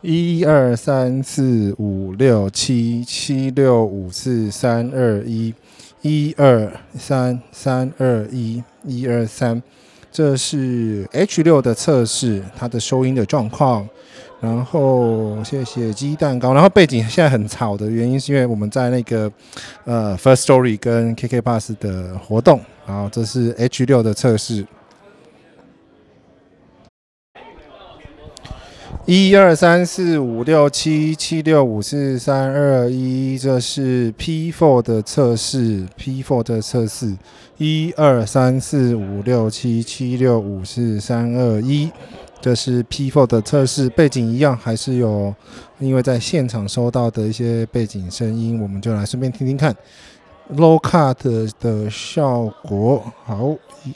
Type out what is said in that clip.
一二三四五六七七六五四三二一，一二三三二一，一二三，这是 H 六的测试，它的收音的状况。然后谢谢鸡蛋糕。然后背景现在很吵的原因是因为我们在那个呃 First Story 跟 KK Bus 的活动。然后这是 H 六的测试。一二三四五六七七六五四三二一，这是 P four 的测试。P four 的测试。一二三四五六七七六五四三二一。这是 P four 的测试，背景一样，还是有，因为在现场收到的一些背景声音，我们就来顺便听听看 low cut 的效果。好。一